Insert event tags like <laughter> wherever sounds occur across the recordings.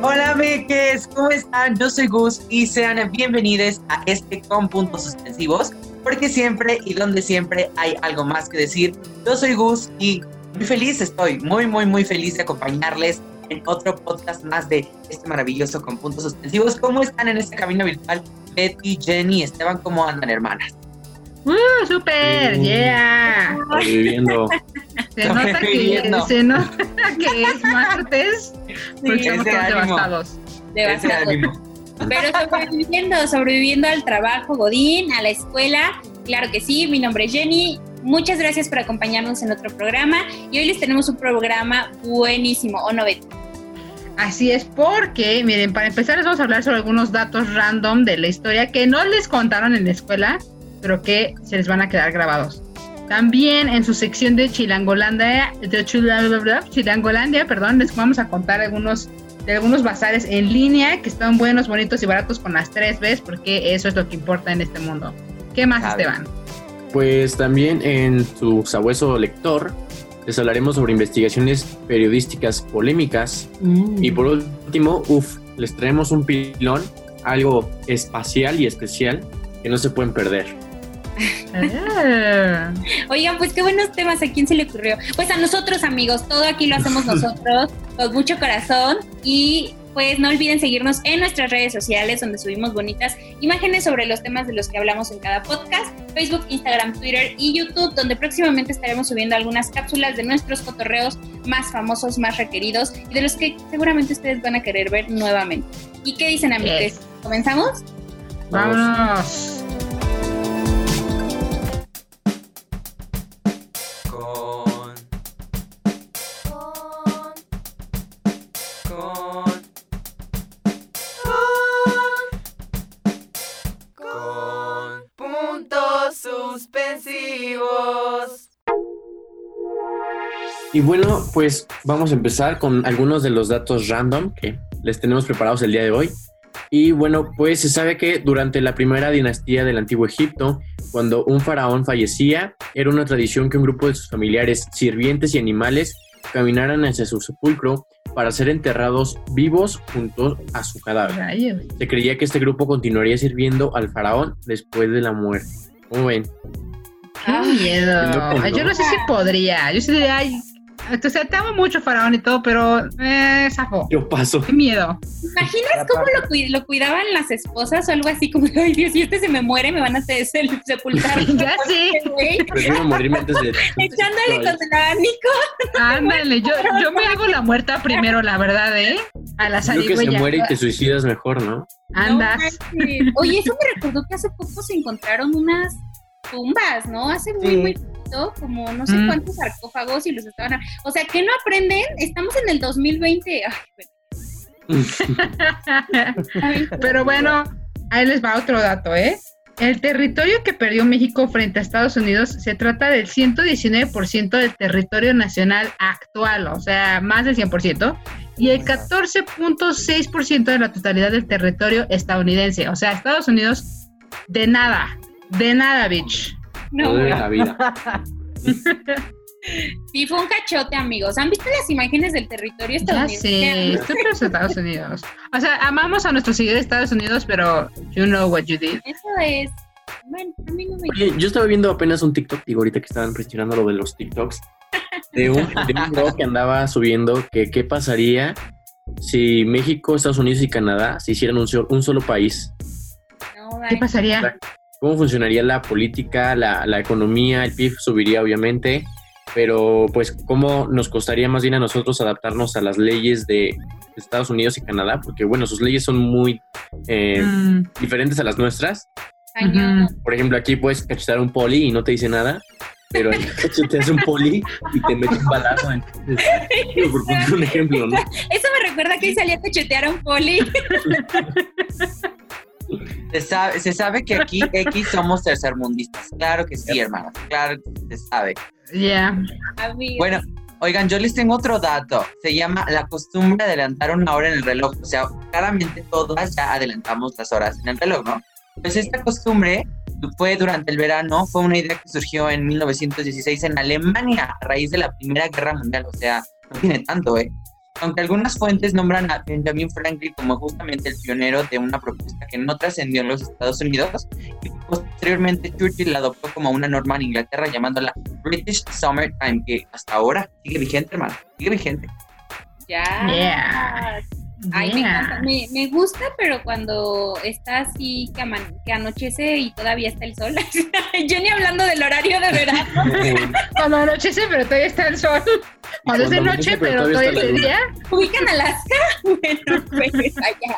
Hola, Meques, ¿cómo están? Yo soy Gus y sean bienvenidos a este con puntos suspensivos, porque siempre y donde siempre hay algo más que decir. Yo soy Gus y muy feliz estoy, muy, muy, muy feliz de acompañarles en otro podcast más de este maravilloso con puntos suspensivos. ¿Cómo están en este camino virtual? Betty, Jenny, Esteban, ¿cómo andan, hermanas? ¡Uh, super! ¡Yeah! Viviendo. <laughs> Se nota, que, se nota que es martes porque estamos todos ánimo. devastados. Devastados. Pero sobreviviendo, sobreviviendo al trabajo Godín, a la escuela. Claro que sí, mi nombre es Jenny. Muchas gracias por acompañarnos en otro programa. Y hoy les tenemos un programa buenísimo, ¿o no, Betty? Así es porque, miren, para empezar les vamos a hablar sobre algunos datos random de la historia que no les contaron en la escuela, pero que se les van a quedar grabados. También en su sección de Chilangolandia, de Chila- Chilangolandia, perdón, les vamos a contar algunos de algunos bazares en línea que están buenos, bonitos y baratos con las tres Bs, porque eso es lo que importa en este mundo. ¿Qué más. Esteban? Pues también en su sabueso lector les hablaremos sobre investigaciones periodísticas polémicas. Y por último, uff, les traemos un pilón, algo espacial y especial que no se pueden perder. Ah. <laughs> Oigan, pues qué buenos temas. ¿A quién se le ocurrió? Pues a nosotros, amigos. Todo aquí lo hacemos <laughs> nosotros con mucho corazón. Y pues no olviden seguirnos en nuestras redes sociales donde subimos bonitas imágenes sobre los temas de los que hablamos en cada podcast. Facebook, Instagram, Twitter y YouTube, donde próximamente estaremos subiendo algunas cápsulas de nuestros cotorreos más famosos, más requeridos y de los que seguramente ustedes van a querer ver nuevamente. ¿Y qué dicen, amigos? ¿Comenzamos? Vámonos. Y bueno, pues vamos a empezar con algunos de los datos random que les tenemos preparados el día de hoy. Y bueno, pues se sabe que durante la primera dinastía del antiguo Egipto, cuando un faraón fallecía, era una tradición que un grupo de sus familiares, sirvientes y animales caminaran hacia su sepulcro para ser enterrados vivos junto a su cadáver. Se creía que este grupo continuaría sirviendo al faraón después de la muerte. ¿Cómo ven? Qué miedo. Ay, Yo ¿no? no sé si podría. Yo sí diría, ay, o sea, te amo mucho, faraón y todo, pero eh, zafo. Yo paso. Qué miedo. ¿Imaginas cómo lo, cui- lo cuidaban las esposas o algo así como, <laughs> ay Dios, si este se me muere, me van a se- se- sepultar? <laughs> Ya sé. Prefiero morirme antes de... Echándole con el abanico. Ándale, yo, yo me hago la muerta primero, la verdad, ¿eh? A la Creo que se muere y te suicidas mejor, ¿no? Andas. No. Oye, eso me recordó que hace poco se encontraron unas tumbas, ¿no? Hace muy, Sí. muy como no sé Mm. cuántos sarcófagos y los estaban... O sea, ¿qué no aprenden? Estamos en el 2020. Ay, bueno. <laughs> Pero bueno, ahí les va otro dato, ¿eh? El territorio que perdió México frente a Estados Unidos se trata del 119% del territorio nacional actual, o sea, más del 100%, y el 14.6% de la totalidad del territorio estadounidense. O sea, Estados Unidos, de nada, de nada, bitch. No, la vida. <laughs> Sí, fue un cachote, amigos. ¿Han visto las imágenes del territorio Ya estadounidense? sé, estoy por los Estados Unidos. O sea, amamos a nuestros seguidores de Estados Unidos, pero you know what you did. Eso es. Bueno, a mí no me. Oye, yo estaba viendo apenas un TikTok, digo, ahorita que estaban presionando lo de los TikToks, de un, de un bro que andaba subiendo que qué pasaría si México, Estados Unidos y Canadá se hicieran un, so- un solo país. No No, ¿Qué pasaría? ¿Cómo funcionaría la política, la, la economía? El PIB subiría, obviamente, pero pues cómo nos costaría más bien a nosotros adaptarnos a las leyes de Estados Unidos y Canadá, porque bueno, sus leyes son muy eh, Mm, diferentes a las nuestras. Por ejemplo, aquí puedes cachetar a un poli y no te dice nada, pero ahí <laughs> cacheteas a un poli y te mete un balazo. Entonces, <laughs> por poner un ejemplo, ¿no? Eso me recuerda que hoy salí a cachetear a un poli. <laughs> Se sabe, se sabe que aquí X somos tercermundistas. Claro que sí, hermanos. Claro que se sabe. Ya. Bueno, oigan, yo les tengo otro dato. Se llama la costumbre de adelantar una hora en el reloj. O sea, claramente todas ya adelantamos las horas en el reloj, ¿no? Pues esta costumbre fue durante el verano, fue una idea que surgió en 1916 en Alemania a raíz de la Primera Guerra Mundial. O sea, no tiene tanto, ¿eh? Aunque algunas fuentes nombran a Benjamin Franklin como justamente el pionero de una propuesta que no trascendió en los Estados Unidos, y posteriormente Churchill la adoptó como una norma en Inglaterra llamándola British Summertime, que hasta ahora sigue vigente, hermano, sigue vigente. ya. Yeah. Ay, me, encanta, me, me gusta, pero cuando está así que, aman- que anochece y todavía está el sol. <laughs> Yo ni hablando del horario de verano. <laughs> Cuando anochece, pero todavía está el sol. Cuando es de noche, pero pero todavía es de día. ¿Ubican Alaska? <laughs> Bueno, pues allá.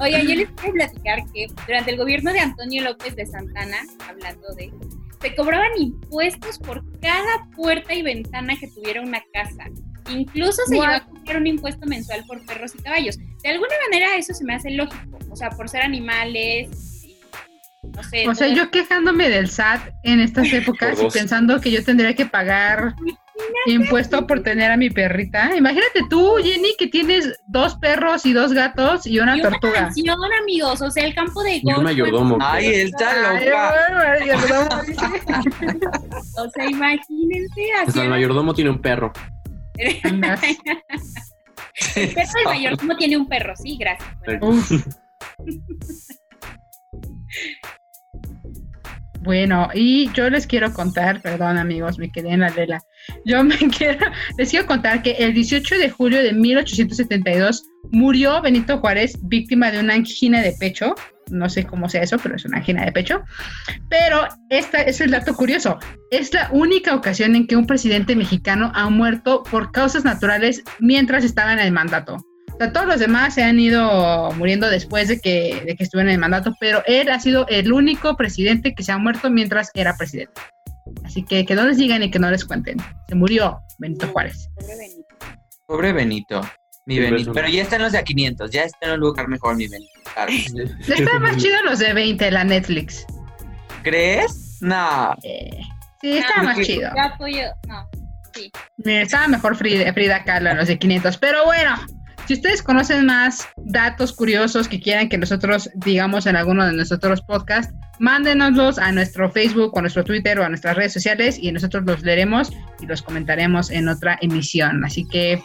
Oigan, yo les quiero platicar que durante el gobierno de Antonio López de Santana, hablando de, se cobraban impuestos por cada puerta y ventana que tuviera una casa. Incluso se a un impuesto mensual por perros y caballos. De alguna manera eso se me hace lógico, o sea, por ser animales y no sé. O sea, yo quejándome del SAT en estas épocas y pensando que yo tendría que pagar impuesto por tener a mi perrita. Imagínate tú, Jenny, que tienes dos perros y dos gatos y una Y una tortuga. mansión, amigos, o sea, el campo de Y golf. un mayordomo. Ay, él está Ay, loca. bueno, mayordomo. O sea, imagínense así. el mayordomo tiene un perro. El perro del mayordomo tiene un perro, sí, gracias. Bueno, y yo les quiero contar, perdón amigos, me quedé en la vela. Yo me <laughs> quiero, les quiero contar que el 18 de julio de 1872 murió Benito Juárez víctima de una angina de pecho. No sé cómo sea eso, pero es una angina de pecho. Pero esta es el dato curioso. Es la única ocasión en que un presidente mexicano ha muerto por causas naturales mientras estaba en el mandato. O sea, todos los demás se han ido muriendo después de que, de que estuvo en el mandato, pero él ha sido el único presidente que se ha muerto mientras era presidente. Así que que no les digan y que no les cuenten. Se murió Benito Juárez. pobre Benito. Pobre Benito. Mi Sí, Benito. persona. Pero ya está en los de a 500, ya está en un lugar mejor, mi Benito. Claro. Está más chido los de 20, la Netflix. ¿Crees? No. Eh, sí, estaba más porque- chido. Yo apoyo, no. Mira, estaba mejor Frida, Frida Kahlo en los de 500. Pero bueno, si ustedes conocen más datos curiosos que quieran que nosotros digamos en alguno de nuestros podcasts, mándenoslos a nuestro Facebook o a nuestro Twitter o a nuestras redes sociales y nosotros los leeremos y los comentaremos en otra emisión. Así que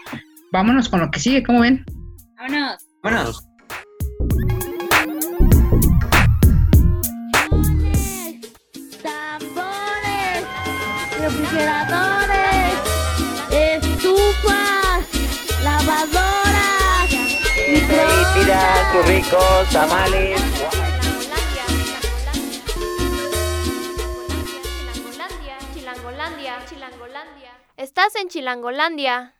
vámonos con lo que sigue, ¿cómo ven? Vámonos. Vámonos. tambores, refrigeradores, estufas, lavadoras, microondas. sus ricos tamales. Chilangolandia, Chilangolandia, Chilangolandia. Estás en Chilangolandia.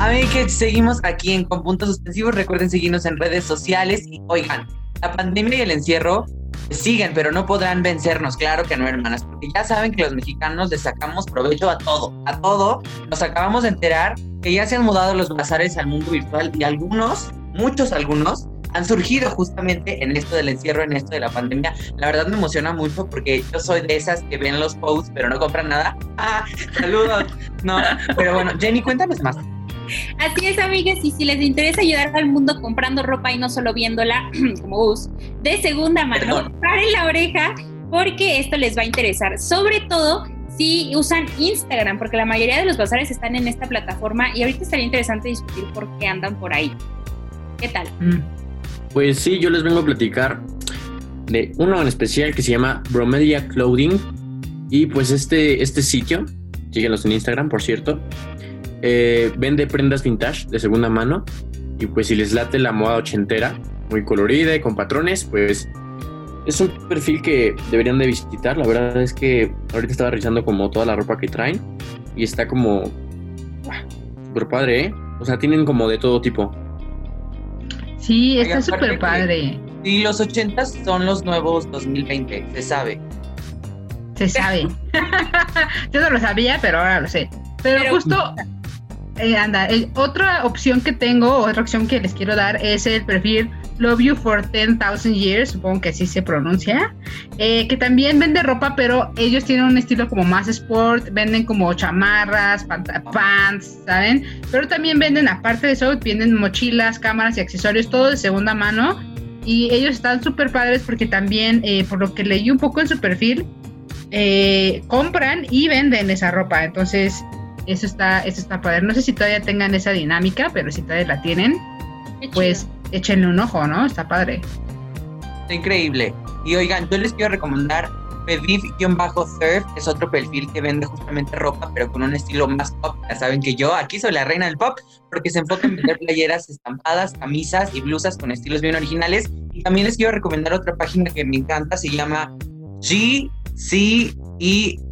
Amigos, seguimos aquí en Con Puntos Suspensivos. Recuerden seguirnos en redes sociales. Y oigan, la pandemia y el encierro siguen, pero no podrán vencernos. Claro que no, hermanas, porque ya saben que los mexicanos le sacamos provecho a todo. A todo. Nos acabamos de enterar que ya se han mudado los bazares al mundo virtual y algunos, muchos algunos, han surgido justamente en esto del encierro, en esto de la pandemia. La verdad me emociona mucho porque yo soy de esas que ven los posts pero no compran nada. <laughs> Ah, saludos. No, pero bueno, Jenny, cuéntanos más. Así es, amigas, y si les interesa ayudar al mundo comprando ropa y no solo viéndola <clears throat> como bus de segunda mano, paren la oreja porque esto les va a interesar, sobre todo si usan Instagram, porque la mayoría de los bazares están en esta plataforma y ahorita estaría interesante discutir por qué andan por ahí. ¿Qué tal? Mm. Pues sí, yo les vengo a platicar de uno en especial que se llama Bromedia Clothing. Y pues este, este sitio, síguenos en Instagram, por cierto, eh, vende prendas vintage de segunda mano. Y pues si les late la moda ochentera, muy colorida y con patrones, pues es un perfil que deberían de visitar. La verdad es que ahorita estaba revisando como toda la ropa que traen y está como ¡guau! súper padre, ¿eh? O sea, tienen como de todo tipo. Sí, está súper padre. Y los 80 son los nuevos 2020, se sabe. Se sabe. <laughs> Yo no lo sabía, pero ahora lo sé. Pero, Pero- justo, eh, anda, el- otra opción que tengo, otra opción que les quiero dar es el perfil Love You for 10,000 Years, supongo que así se pronuncia, eh, que también vende ropa, pero ellos tienen un estilo como más sport, venden como chamarras, pant- pants, ¿saben? Pero también venden, aparte de eso, venden mochilas, cámaras y accesorios, todo de segunda mano. Y ellos están súper padres porque también, eh, por lo que leí un poco en su perfil, eh, compran y venden esa ropa. Entonces, eso está, eso está padre. No sé si todavía tengan esa dinámica, pero si todavía la tienen, Qué pues échenle un ojo, ¿no? Está padre. Está increíble. Y oigan, yo les quiero recomendar Pediv-Surf, que es otro perfil que vende justamente ropa, pero con un estilo más pop. Ya saben que yo aquí soy la reina del pop, porque se enfoca en vender <laughs> playeras estampadas, camisas y blusas con estilos bien originales. Y también les quiero recomendar otra página que me encanta, se llama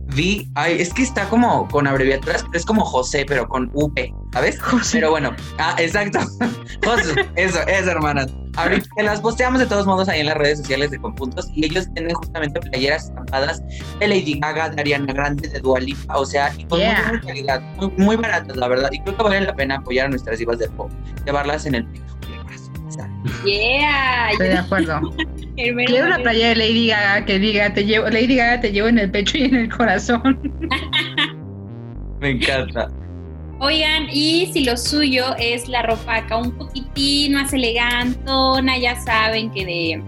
GCEV. Ay, es que está como con abreviaturas, pero es como José, pero con V, ¿sabes? José. Pero bueno, ah, exacto. <laughs> José, eso, eso, hermanas. Ahorita que las posteamos de todos modos ahí en las redes sociales de Conpuntos y ellos tienen justamente playeras estampadas de Lady Gaga, de Ariana Grande, de Dua Lipa, o sea, y con Yeah. muy muy, muy baratas, la verdad. Y creo que vale la pena apoyar a nuestras divas del pop, llevarlas en el pecho. Yeah. Estoy de acuerdo. <laughs> Quiero una playa de Lady Gaga que diga, te llevo, Lady Gaga te llevo en el pecho y en el corazón. <laughs> Me encanta. Oigan, y si lo suyo es la ropa acá un poquitín más elegantona, ya saben que de,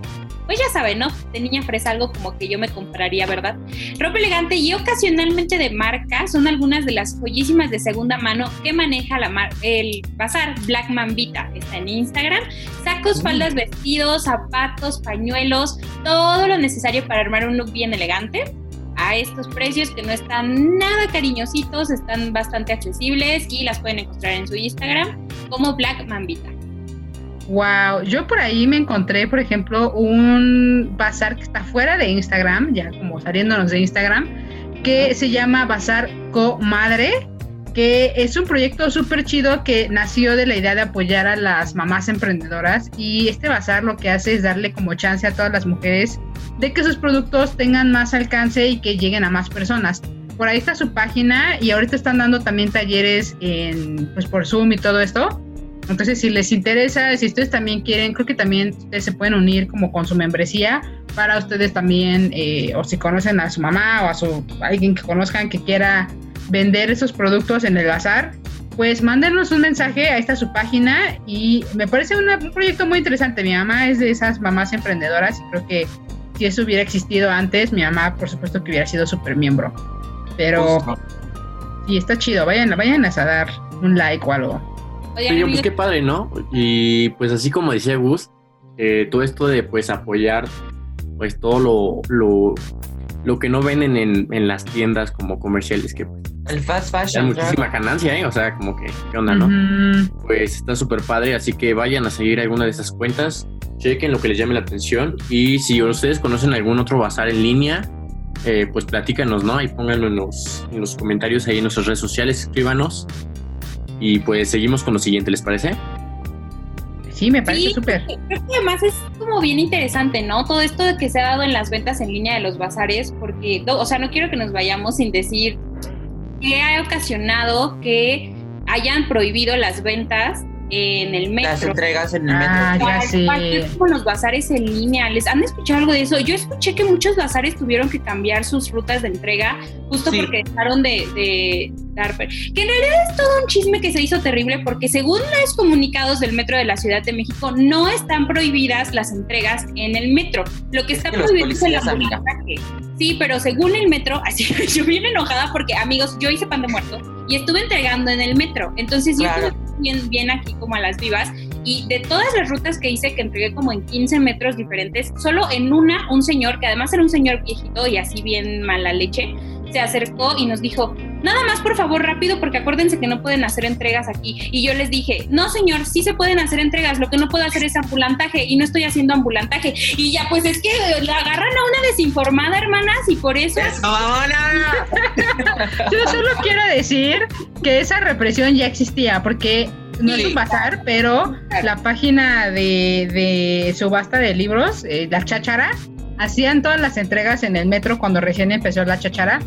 pues ya saben, ¿no? De niña fresa algo como que yo me compraría, ¿verdad? Ropa elegante y ocasionalmente de marca son algunas de las joyísimas de segunda mano que maneja la mar el bazar Black Mambita. Está en Instagram. Sacos, Mm. faldas, vestidos, zapatos, pañuelos, todo lo necesario para armar un look bien elegante a estos precios que no están nada cariñositos, están bastante accesibles y las pueden encontrar en su Instagram como Black Mambita. Wow, yo por ahí me encontré, por ejemplo, un bazar que está fuera de Instagram, ya como saliéndonos de Instagram, que se llama Bazar Comadre, que es un proyecto súper chido que nació de la idea de apoyar a las mamás emprendedoras y este bazar lo que hace es darle como chance a todas las mujeres de que sus productos tengan más alcance y que lleguen a más personas. Por ahí está su página y ahorita están dando también talleres en, pues por Zoom y todo esto. Entonces, si les interesa, si ustedes también quieren, creo que también ustedes se pueden unir como con su membresía para ustedes también, eh, o si conocen a su mamá o a su alguien que conozcan que quiera vender esos productos en el bazar, pues mándenos un mensaje, ahí está su página y me parece una- un proyecto muy interesante. Mi mamá es de esas mamás emprendedoras y creo que si eso hubiera existido antes, mi mamá por supuesto que hubiera sido súper miembro. Pero Justo. sí, está chido, vayan, vayan a dar un like o algo. Oye, pues qué padre, ¿no? Y pues así como decía Gus, eh, todo esto de pues apoyar pues todo lo, lo, lo que no venden en, en las tiendas como comerciales, que pues, El fast hay fashion. muchísima ganancia, ¿eh? O sea, como que, ¿qué onda, no? Ujú. Pues está súper padre, así que vayan a seguir alguna de esas cuentas, chequen lo que les llame la atención y si ustedes conocen algún otro bazar en línea, eh, pues platícanos, ¿no? Y pónganlo en los, en los comentarios ahí en nuestras redes sociales, escríbanos y pues seguimos con lo siguiente, ¿les parece? Sí, me parece Sí, súper. Creo que además es como bien interesante, ¿no? Todo esto de que se ha dado en las ventas en línea de los bazares, porque, o sea, no quiero que nos vayamos sin decir que ha ocasionado que hayan prohibido las ventas en el Las metro. entregas en el Ah, metro. ya sé. cual, es como los bazares en línea. ¿Les han escuchado algo de eso? Yo escuché que muchos bazares tuvieron que cambiar sus rutas de entrega justo Sí. porque dejaron de, de dar. Que en realidad es todo un chisme que se hizo terrible porque según los comunicados del metro de la Ciudad de México no están prohibidas las entregas en el metro. Lo que está que prohibido es el ambulataje. Sí, pero según el metro, <laughs> así yo bien enojada porque amigos, yo hice pan de muerto y estuve entregando en el metro. Entonces yo Claro. estuve bien, bien aquí como a las vivas. Y de todas las rutas que hice, que entregué como en 15 metros diferentes, solo en una, un señor, que además era un señor viejito y así bien mala leche, se acercó y nos dijo, nada más por favor rápido porque acuérdense que no pueden hacer entregas aquí. Y yo les dije, no señor, sí se pueden hacer entregas, lo que no puedo hacer es ambulantaje y no estoy haciendo ambulantaje. Y ya pues es que la agarran a una desinformada, hermanas, y por eso... <laughs> Yo solo quiero decir que esa represión ya existía, porque no es un bazar, pero la página de, de subasta de libros, eh, la cháchara, hacían todas las entregas en el metro cuando recién empezó la cháchara.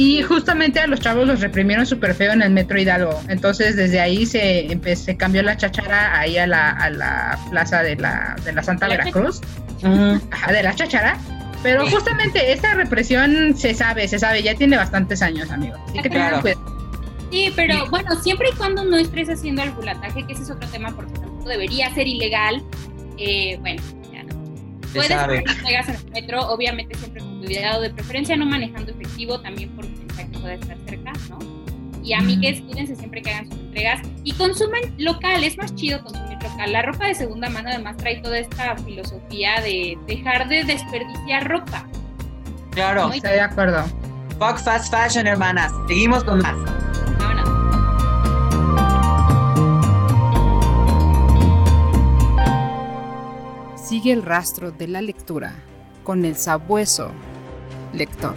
Y justamente a los chavos los reprimieron súper feo en el metro Hidalgo. Entonces desde ahí se, empe- se cambió la cháchara ahí a la, a la plaza de la, de la Santa La Veracruz. Ujú. Ajá, de la cháchara. Pero justamente esta represión se sabe, se sabe, ya tiene bastantes años, amigos. Así que tengan Claro. cuidado. Sí, pero bueno, siempre y cuando no estés haciendo ambulataje, que ese es otro tema porque tampoco debería ser ilegal, eh, bueno, ya no. Puedes sabe. hacer entregas en el metro, obviamente siempre cuidado, de preferencia no manejando efectivo, también por pensar que pueda estar cerca, ¿no? Y amigues, cuídense siempre que hagan sus entregas y consumen local, es más chido consumir local. La ropa de segunda mano además trae toda esta filosofía de dejar de desperdiciar ropa. Claro. Estoy de acuerdo. Fuck fast fashion, hermanas. Seguimos con más. Vámonos. Sigue el rastro de la lectura con el sabueso lector.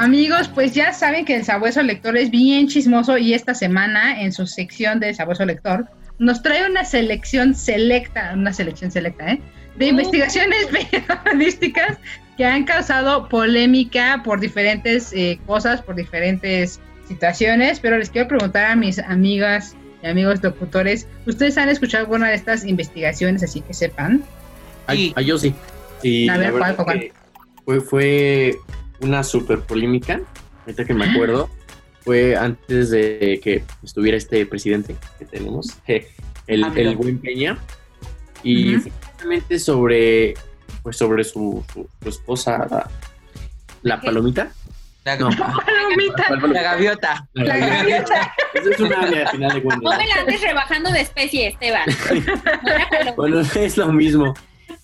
Amigos, pues ya saben que el Sabueso Lector es bien chismoso y esta semana en su sección de Sabueso Lector nos trae una selección selecta, una selección selecta, ¿eh? De investigaciones <laughs> periodísticas que han causado polémica por diferentes eh, cosas, por diferentes situaciones, pero les quiero preguntar a mis amigas y amigos locutores, ¿ustedes han escuchado alguna de estas investigaciones así que sepan? Ay, Sí. ay, yo sí. A ver, ¿cuál, Fue, fue una super polémica, ahorita que me acuerdo, fue antes de que estuviera este presidente que tenemos, <laughs> el, Ah, el buen Peña, y Ujú. fue justamente sobre, pues sobre su, su- su esposa, la, la ¿Qué? palomita. La, No, Palomita. ¿cuál palomita? la gaviota. La La gaviota. gaviota. Esa es una ave, al final de cuentas. No me la andes rebajando de especie, Esteban. <laughs> Bueno, es lo mismo.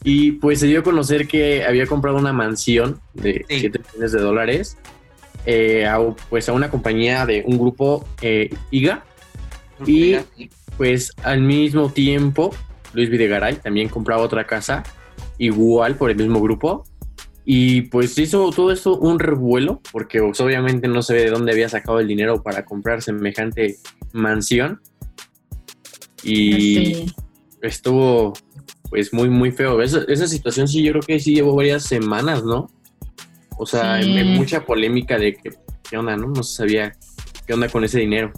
Y pues se dio a conocer que había comprado una mansión de Sí. 7 millones de dólares eh, a, pues a una compañía de un grupo eh, IGA. Y pues al mismo tiempo Luis Videgaray también compraba otra casa igual por el mismo grupo. Y pues hizo todo esto un revuelo porque pues, obviamente no se ve de dónde había sacado el dinero para comprar semejante mansión. Y Sí. estuvo pues muy muy feo. Esa, esa situación sí yo creo que sí llevó varias semanas, ¿no? O sea, Sí. en- en mucha polémica de que qué onda, ¿no? No se sabía qué onda con ese dinero.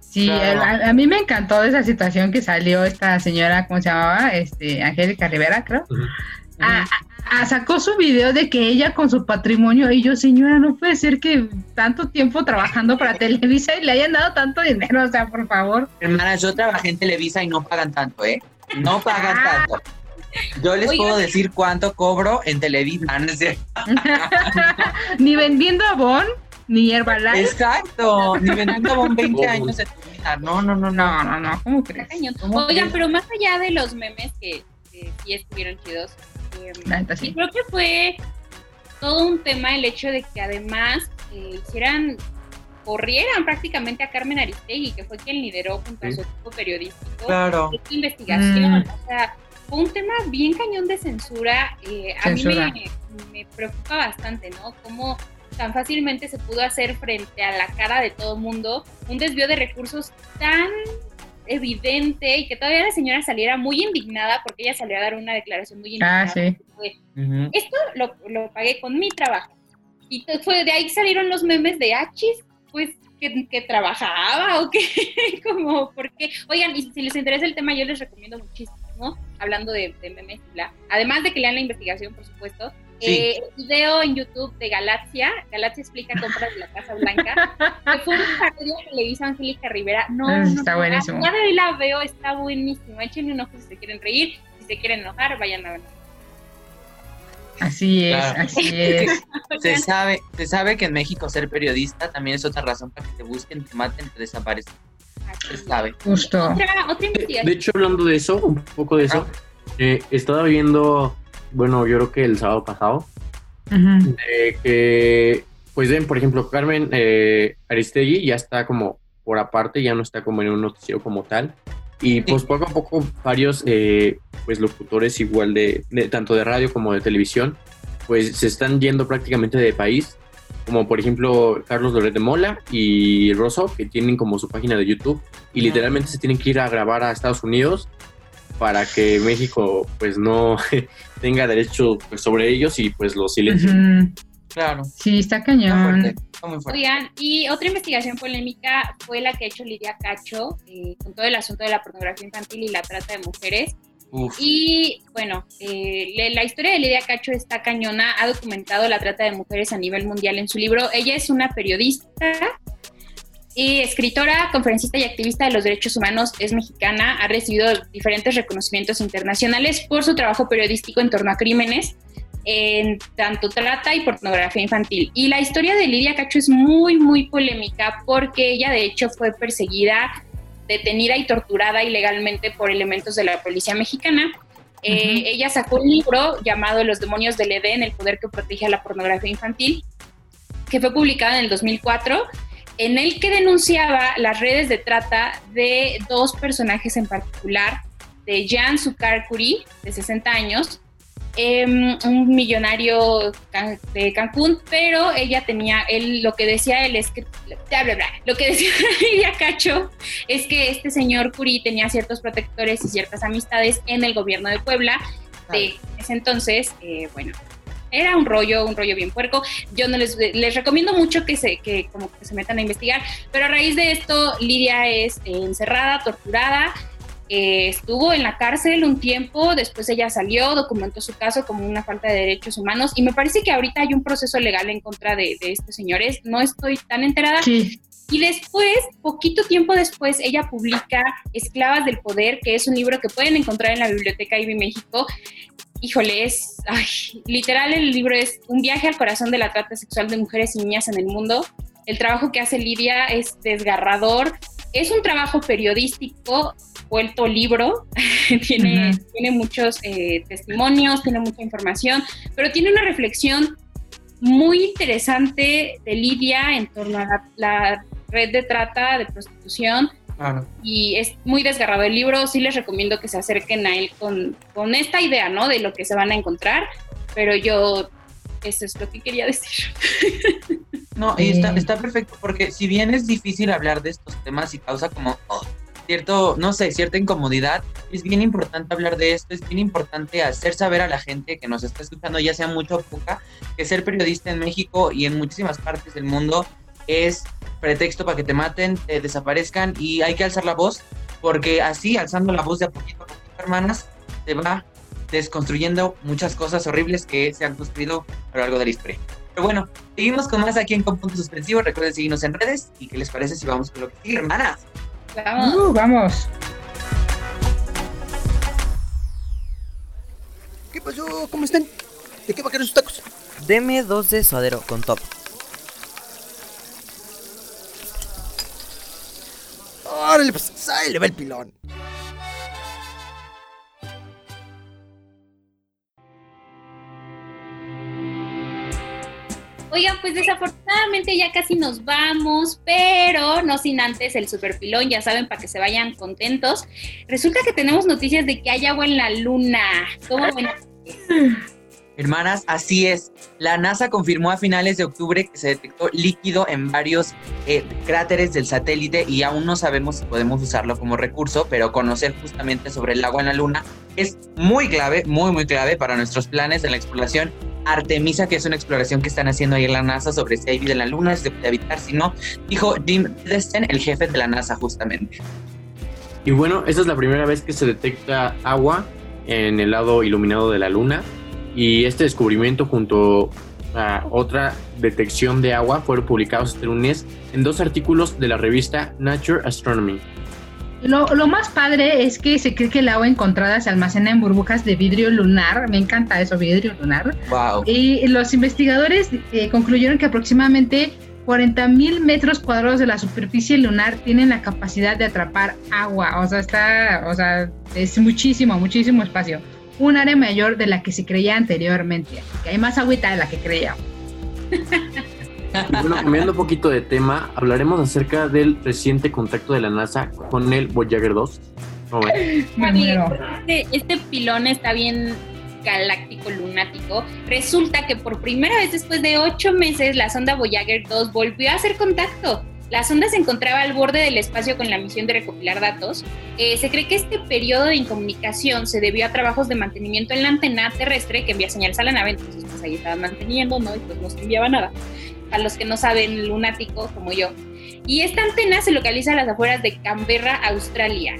Sí, Claro. a, a mí me encantó esa situación que salió esta señora, ¿cómo se llamaba? Este, Angélica Rivera, creo. Ah, ah, ah, sacó su video de que ella con su patrimonio, y yo, señora, no puede ser que tanto tiempo trabajando para Televisa y le hayan dado tanto dinero, o sea, por favor. Hermanas, yo trabajé en Televisa y no pagan tanto, ¿eh? No pagan Ah. tanto. Yo les puedo decir cuánto cobro en Televisa. ¿no es cierto? <laughs> ni vendiendo Avon, ni Herbalife. Exacto. Ni vendiendo con 20 Oh. años de Televisa. No, no, no, no. No, no, ¿cómo crees? ¿Cómo Oigan, crees? pero más allá de los memes que, que sí estuvieron chidos, eh, La neta, sí creo que fue todo un tema el hecho de que además eh, hicieran, corrieran prácticamente a Carmen Aristegui, que fue quien lideró junto a Sí. su equipo periodístico Claro. esta investigación. Mm. O sea, fue un tema bien cañón de censura. eh, a mí me, me preocupa bastante, ¿no? Cómo tan fácilmente se pudo hacer frente a la cara de todo mundo un desvío de recursos tan evidente y que todavía la señora saliera muy indignada porque ella salió a dar una declaración muy indignada. Ah, sí. Fue, Ujú. Esto lo, lo pagué con mi trabajo. Y fue de ahí salieron los memes de Achis, pues que, que trabajaba o que <laughs> como porque oigan y si les interesa el tema yo les recomiendo muchísimo ¿no? hablando de, de memes y bla además de que lean la investigación por supuesto Sí. eh, video en YouTube de Galaxia Galaxia explica compras de la Casa Blanca que fue un parodia que le hizo Angélica Rivera no, Ah, no, está no, buenísimo. de ahí la veo está buenísimo échenle un ojo si se quieren reír si se quieren enojar vayan a ver Así es, Claro. así <laughs> es. Se sabe, se sabe que en México ser periodista también es otra razón para que te busquen, te maten, te desaparecen. Se sabe. Justo. Otra De, hecho, hablando de eso, un poco de eso, eh, estaba viendo, bueno, yo creo que el sábado pasado, Ujú. de que, pues ven, por ejemplo, Carmen eh, Aristegui ya está como por aparte, ya no está como en un noticiero como tal. Y pues poco a poco varios eh, pues locutores igual de, de- tanto de radio como de televisión pues se están yendo prácticamente de país como por ejemplo Carlos Loret de Mola y Rosso que tienen como su página de YouTube y literalmente se tienen que ir a grabar a Estados Unidos para que México pues no <laughs> tenga derecho pues, sobre ellos y pues los silencien. Ujú. Claro. Sí, está Está cañón. fuerte. Está muy fuerte. Oigan, y otra investigación polémica fue la que ha hecho Lidia Cacho eh, con todo el asunto de la pornografía infantil y la trata de mujeres. Uf. Y bueno, eh, le- la historia de Lidia Cacho está cañona, ha documentado la trata de mujeres a nivel mundial en su libro. Ella es una periodista y escritora, conferencista y activista de los derechos humanos, es mexicana, ha recibido diferentes reconocimientos internacionales por su trabajo periodístico en torno a crímenes en tanto trata y pornografía infantil. Y la historia de Lidia Cacho es muy, muy polémica porque ella de hecho fue perseguida, detenida y torturada ilegalmente por elementos de la policía mexicana. Eh, Ujú. Ella sacó un libro llamado Los demonios del Edén, el poder que protege a la pornografía infantil, que fue publicado en el 2004, en el que denunciaba las redes de trata de dos personajes en particular, de Jan Sukarkuri, de 60 años, em, un millonario de Cancún, pero ella tenía, él, lo que decía él es que, bla, bla, bla, lo que <laughs> decía Lidia Cacho es que este señor Curí tenía ciertos protectores y ciertas amistades en el gobierno de Puebla de ese entonces, eh, bueno, era un rollo, un rollo bien puerco. Yo no les, les recomiendo mucho que se, que como que se metan a investigar, pero a raíz de esto, Lidia es encerrada, torturada, eh, estuvo en la cárcel un tiempo, después ella salió, documentó su caso como una falta de derechos humanos y me parece que ahorita hay un proceso legal en contra de, de estos señores, no estoy tan enterada, Sí. y después, poquito tiempo después, ella publica Esclavas del Poder, que es un libro que pueden encontrar en la Biblioteca IBI México. Híjole, es, ay, literal el libro es un viaje al corazón de la trata sexual de mujeres y niñas en el mundo. El trabajo que hace Lidia es desgarrador. Es un trabajo periodístico vuelto libro. <laughs> tiene, Ujú. tiene muchos eh, testimonios, tiene mucha información, pero tiene una reflexión muy interesante de Lidia en torno a la, la red de trata, de prostitución, Claro. y es muy desgarrado el libro. Sí les recomiendo que se acerquen a él con, con esta idea, ¿no? De lo que se van a encontrar, pero yo, eso es lo que quería decir. <laughs> No, y está, está perfecto, porque si bien es difícil hablar de estos temas y causa como oh, cierto, no sé, cierta incomodidad, es bien importante hablar de esto, es bien importante hacer saber a la gente que nos está escuchando, ya sea mucho o poca, que ser periodista en México y en muchísimas partes del mundo es pretexto para que te maten, te desaparezcan y hay que alzar la voz, porque así, alzando la voz de a poquito a poquito, hermanas, se va desconstruyendo muchas cosas horribles que se han construido a lo largo de la historia. Pero bueno, seguimos con más aquí en Con Punto Suspensivo. Recuerden seguirnos en redes. ¿Y qué les parece si vamos con lo que sigue, hermanas? Vamos. Uh, vamos. ¿Qué pasó? ¿Cómo están? ¿De qué va a querer sus tacos? Deme dos de suadero con top. Órale, pues ahí le va el pilón. Oigan, pues desafortunadamente ya casi nos vamos, pero no sin antes el superpilón, ya saben, para que se vayan contentos. Resulta que tenemos noticias de que hay agua en la luna. ¿Cómo ven? <laughs> Hermanas, así es. La NASA confirmó a finales de octubre que se detectó líquido en varios eh, cráteres del satélite y aún no sabemos si podemos usarlo como recurso, pero conocer justamente sobre el agua en la Luna es muy clave, muy, muy clave para nuestros planes de la exploración Artemisa, que es una exploración que están haciendo ahí en la NASA sobre si hay vida en la Luna, si se puede habitar, si no, dijo Jim Destin, el jefe de la NASA justamente. Y bueno, esta es la primera vez que se detecta agua en el lado iluminado de la luna. Y este descubrimiento junto a otra detección de agua fueron publicados este lunes en dos artículos de la revista Nature Astronomy. Lo, lo más padre es que se cree que el agua encontrada se almacena en burbujas de vidrio lunar. Me encanta eso, vidrio lunar. Wow. Y los investigadores eh, concluyeron que aproximadamente 40 mil metros cuadrados de la superficie lunar tienen la capacidad de atrapar agua. O sea, está, o sea, es muchísimo, muchísimo espacio. Un área mayor de la que se creía anteriormente. Que hay más agüita de la que creíamos. Bueno, cambiando un poquito de tema, hablaremos acerca del reciente contacto de la NASA con el Voyager 2. ¿Cómo ven? Me muero. Este, este pilón está bien galáctico lunático. Resulta que por primera vez después de ocho meses la sonda Voyager 2 volvió a hacer contacto. La sonda se encontraba al borde del espacio con la misión de recopilar datos. Eh, se cree que este periodo de incomunicación se debió a trabajos de mantenimiento en la antena terrestre que envía señales a la nave, entonces pues ahí estaban manteniendo, ¿no? Y pues no se enviaba nada. A los que no saben lunático como yo. Y esta antena se localiza a las afueras de Canberra, Australia.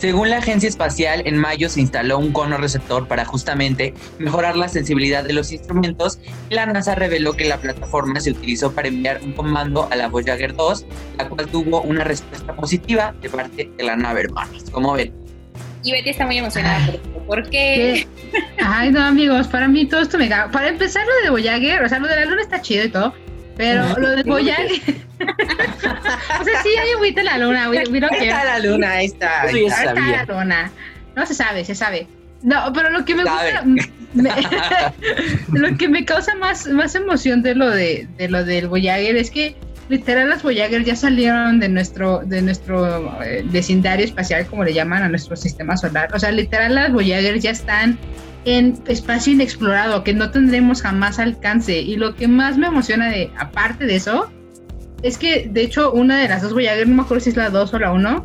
Según la agencia espacial, en mayo se instaló un cono receptor para justamente mejorar la sensibilidad de los instrumentos y la NASA reveló que la plataforma se utilizó para enviar un comando a la Voyager 2, la cual tuvo una respuesta positiva de parte de la nave hermanos. Como ven, Y Betty está muy emocionada por esto. ¿Por qué? Ay, no, amigos, para mí todo esto me caga. Para empezar, lo de Voyager, o sea, lo de la luna está chido y todo, pero lo de Voyager. <laughs> o sea, sí, hay agüita en la luna, we, we don't ahí está la luna, ahí está. ahí está. Ahí está sabía. la luna. No se sabe, se sabe. No, pero lo que me Sabe. gusta, me- <laughs> lo que me causa más, más emoción de lo de, de lo del Voyager es que literal las Voyager ya salieron de nuestro, de nuestro eh, vecindario espacial, como le llaman a nuestro sistema solar. O sea, literal las Voyager ya están en espacio inexplorado, que no tendremos jamás alcance. Y lo que más me emociona de, aparte de eso, es que de hecho una de las dos Voyager, no me acuerdo si es la 2 o la 1,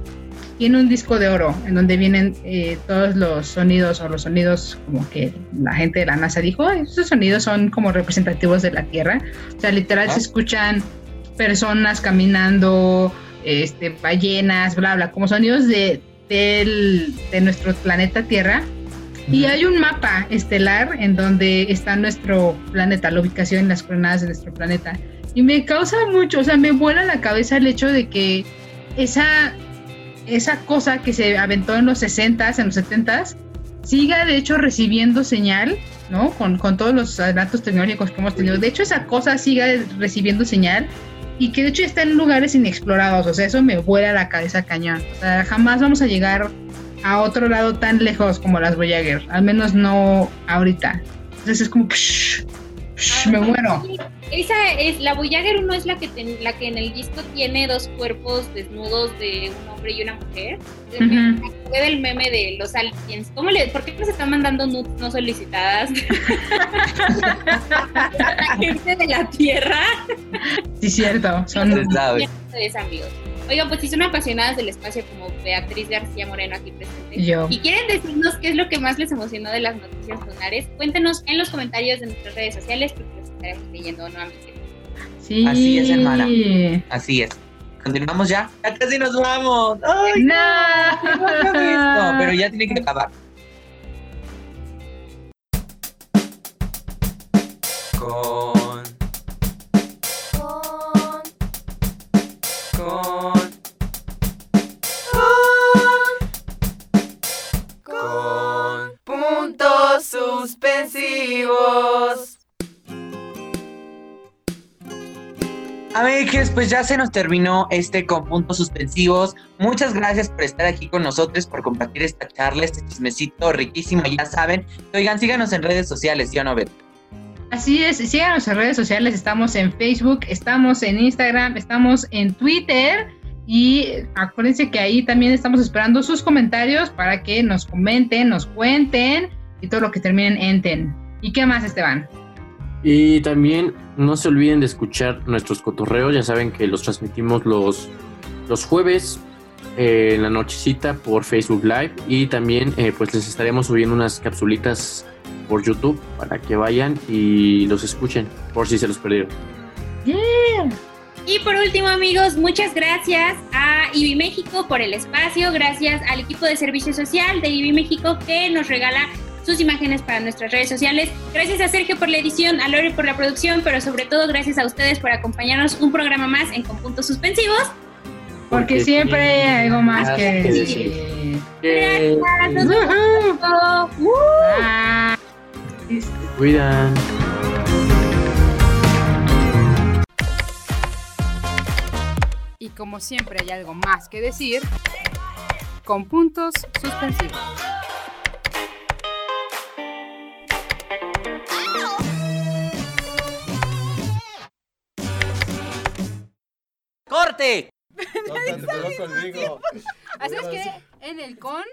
tiene un disco de oro en donde vienen eh, todos los sonidos o los sonidos como que la gente de la NASA dijo, "Ay, esos sonidos son como representativos de la Tierra. O sea, literal Ah. se escuchan personas caminando, este, ballenas, bla, bla, como sonidos de, del- de nuestro planeta Tierra. Y hay un mapa estelar en donde está nuestro planeta, la ubicación, las coordenadas de nuestro planeta. Y me causa mucho, o sea, me vuela la cabeza el hecho de que esa, esa cosa que se aventó en los 60s, en los 70s, siga de hecho recibiendo señal, ¿no? Con, con todos los adelantos tecnológicos que hemos tenido. De hecho, esa cosa siga recibiendo señal y que de hecho está en lugares inexplorados. O sea, eso me vuela la cabeza cañón. O sea, jamás vamos a llegar a otro lado tan lejos como las Voyager. Al menos no ahorita. Entonces es como, psh, psh, me muero. Esa es, la Voyager 1 es la que, ten- la que en el disco tiene dos cuerpos desnudos de un hombre y una mujer. Me acordé del meme de los aliens. ¿Cómo le, ¿Por qué nos están mandando nudes no solicitadas? <laughs> la gente de la Tierra. Sí, cierto. Son, Se sabe. Ustedes, amigos. Oigan, pues si son apasionadas del espacio como Beatriz García Moreno aquí presente Yo. y quieren decirnos qué es lo que más les emocionó de las noticias lunares, cuéntenos en los comentarios de nuestras redes sociales porque los estaremos leyendo nuevamente. Sí. Así es, hermana. Así es. Continuamos ya. Ya casi nos vamos. Ay, No. no, pero ya tiene que acabar. con Con, Amigues, pues ya se nos terminó este con puntos suspensivos. Muchas gracias por estar aquí con nosotros, por compartir esta charla, este chismecito riquísimo. Ya saben, oigan, síganos en redes sociales, ¿sí o no, Bet? Así es, síganos en redes sociales, estamos en Facebook, estamos en Instagram, estamos en Twitter y acuérdense que ahí también estamos esperando sus comentarios para que nos comenten, nos cuenten y todo lo que terminen en ten. ¿Y qué más, Esteban? Y también no se olviden de escuchar nuestros cotorreos. Ya saben que los transmitimos los, los jueves eh, en la nochecita por Facebook Live. Y también eh, pues les estaremos subiendo unas capsulitas por YouTube para que vayan y los escuchen por si se los perdieron. Y por último, amigos, muchas gracias a IBI México por el espacio, gracias al equipo de servicio social de IBI México que nos regala sus imágenes para nuestras redes sociales. Gracias a Sergio por la edición, a Lori por la producción, pero sobre todo gracias a ustedes por acompañarnos un programa más en Con Puntos Suspensivos. Porque siempre hay algo más que decir. Gracias, nos vemos pronto. Uh. Cuidan. Y como siempre hay algo más que decir, con puntos suspensivos. ¡Corte! Así es que en el con